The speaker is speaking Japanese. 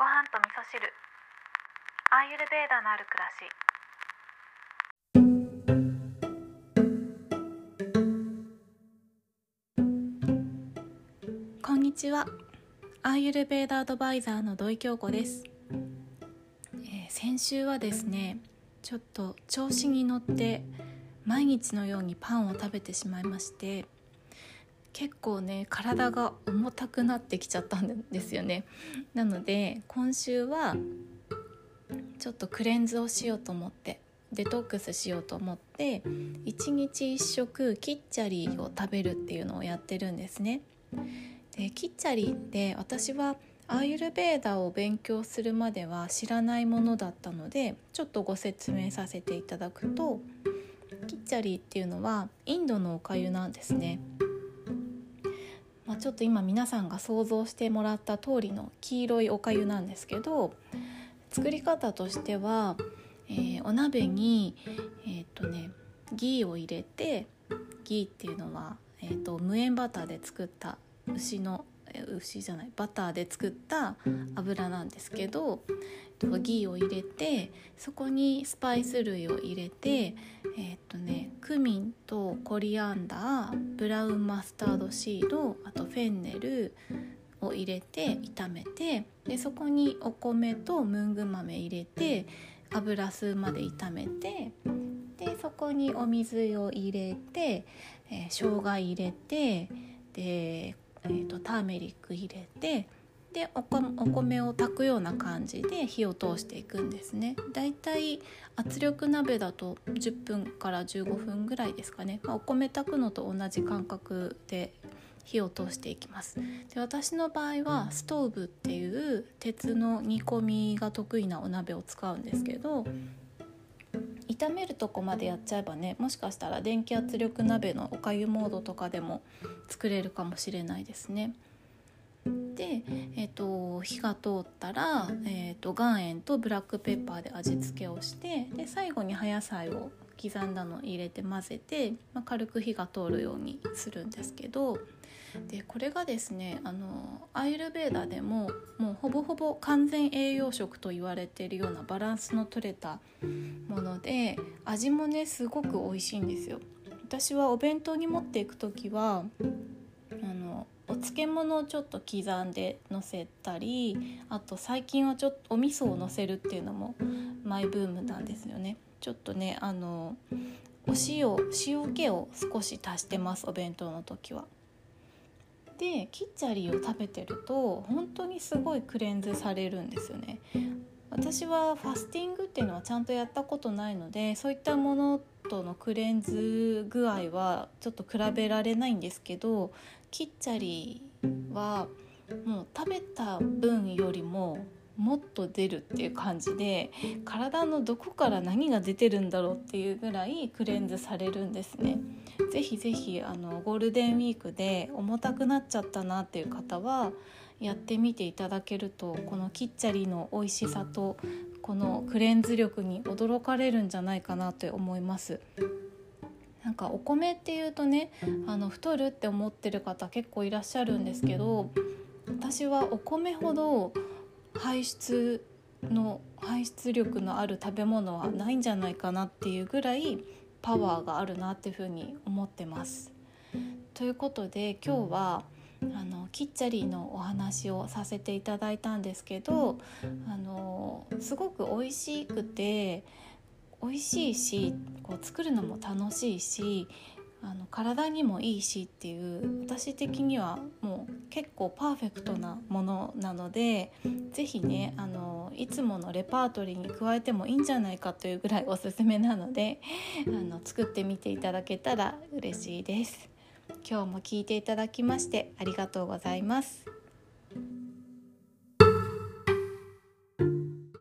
ご飯と味噌汁。アーユルベーダのある暮らし。こんにちは。アーユルベーダアドバイザーの土井京子です、えー、先週はですねちょっと調子に乗って毎日のようにパンを食べてしまいまして結構ね体が重たくなってきちゃったんですよねなので今週はちょっとクレンズをしようと思ってデトックスしようと思って1日1食キッチャリーを食べるっていうのをやってるんですねでキッチャリーって私はアーユルベーダを勉強するまでは知らないものだったのでちょっとご説明させていただくとキッチャリーっていうのはインドのおかゆなんですね。ちょっと今皆さんが想像してもらった通りの黄色いおかゆなんですけど作り方としては、えー、お鍋に、えーとね、ギーを入れてギーっていうのは、えーと無塩バターで作った牛の牛じゃないバターで作った油なんですけどギーを入れてそこにスパイス類を入れてえー、っとねクミンとコリアンダーブラウンマスタードシードあとフェンネルを入れて炒めてでそこにお米とムング豆入れて油吸うまで炒めてでそこにお水を入れて、えー、生姜入れてでえーと、ターメリック入れてでお米を炊くような感じで火を通していくんですね。だいたい圧力鍋だと10分から15分ぐらいですかね、まあ、お米炊くのと同じ感覚で火を通していきます。で私の場合はストーブっていう鉄の煮込みが得意なお鍋を使うんですけど炒めるとこまでやっちゃえばねもしかしたら電気圧力鍋のおかゆモードとかでも作れるかもしれないですね。で、えーと、火が通ったら、えーと、岩塩とブラックペッパーで味付けをしてで最後に葉野菜を刻んだの入れて混ぜて、まあ、軽く火が通るようにするんですけどでこれがですねあのアイルベーダでももうほぼほぼ完全栄養食と言われているようなバランスの取れたもので味もねすごく美味しいんですよ。私はお弁当に持っていく時はあのお漬物をちょっと刻んでのせたりあと最近はちょっとお味噌をのせるっていうのもマイブームなんですよね。ちょっとねあのお塩塩気を少し足してますお弁当の時は。でキッチャリを食べてると本当にすごいクレンズされるんですよね。私はファスティングっていうのはちゃんとやったことないのでそういったものとのクレンズ具合はちょっと比べられないんですけどキッチャリーはもう食べた分よりももっと出るっていう感じで体のどこから何が出てるんだろうっていうぐらいクレンズされるんですね。ぜひぜひあのゴールデンウィークで重たくなっちゃったなっていう方はやってみていただけるとこのキッチャリの美味しさとこのクレンズ力に驚かれるんじゃないかなと思います。なんかお米っていうとねあの太るって思ってる方結構いらっしゃるんですけど私はお米ほど排出の排出力のある食べ物はないんじゃないかなっていうぐらいパワーがあるなっていうふうに思ってます。ということで今日はあのキッチャリーのお話をさせていただいたんですけどあのすごく美味しくて美味しいしこう作るのも楽しいしあの体にもいいしっていう私的にはもう結構パーフェクトなものなので是非ねあのいつものレパートリーに加えてもいいんじゃないかというぐらいおすすめなのであの作ってみていただけたら嬉しいです。今日も聞いていただきましてありがとうございます。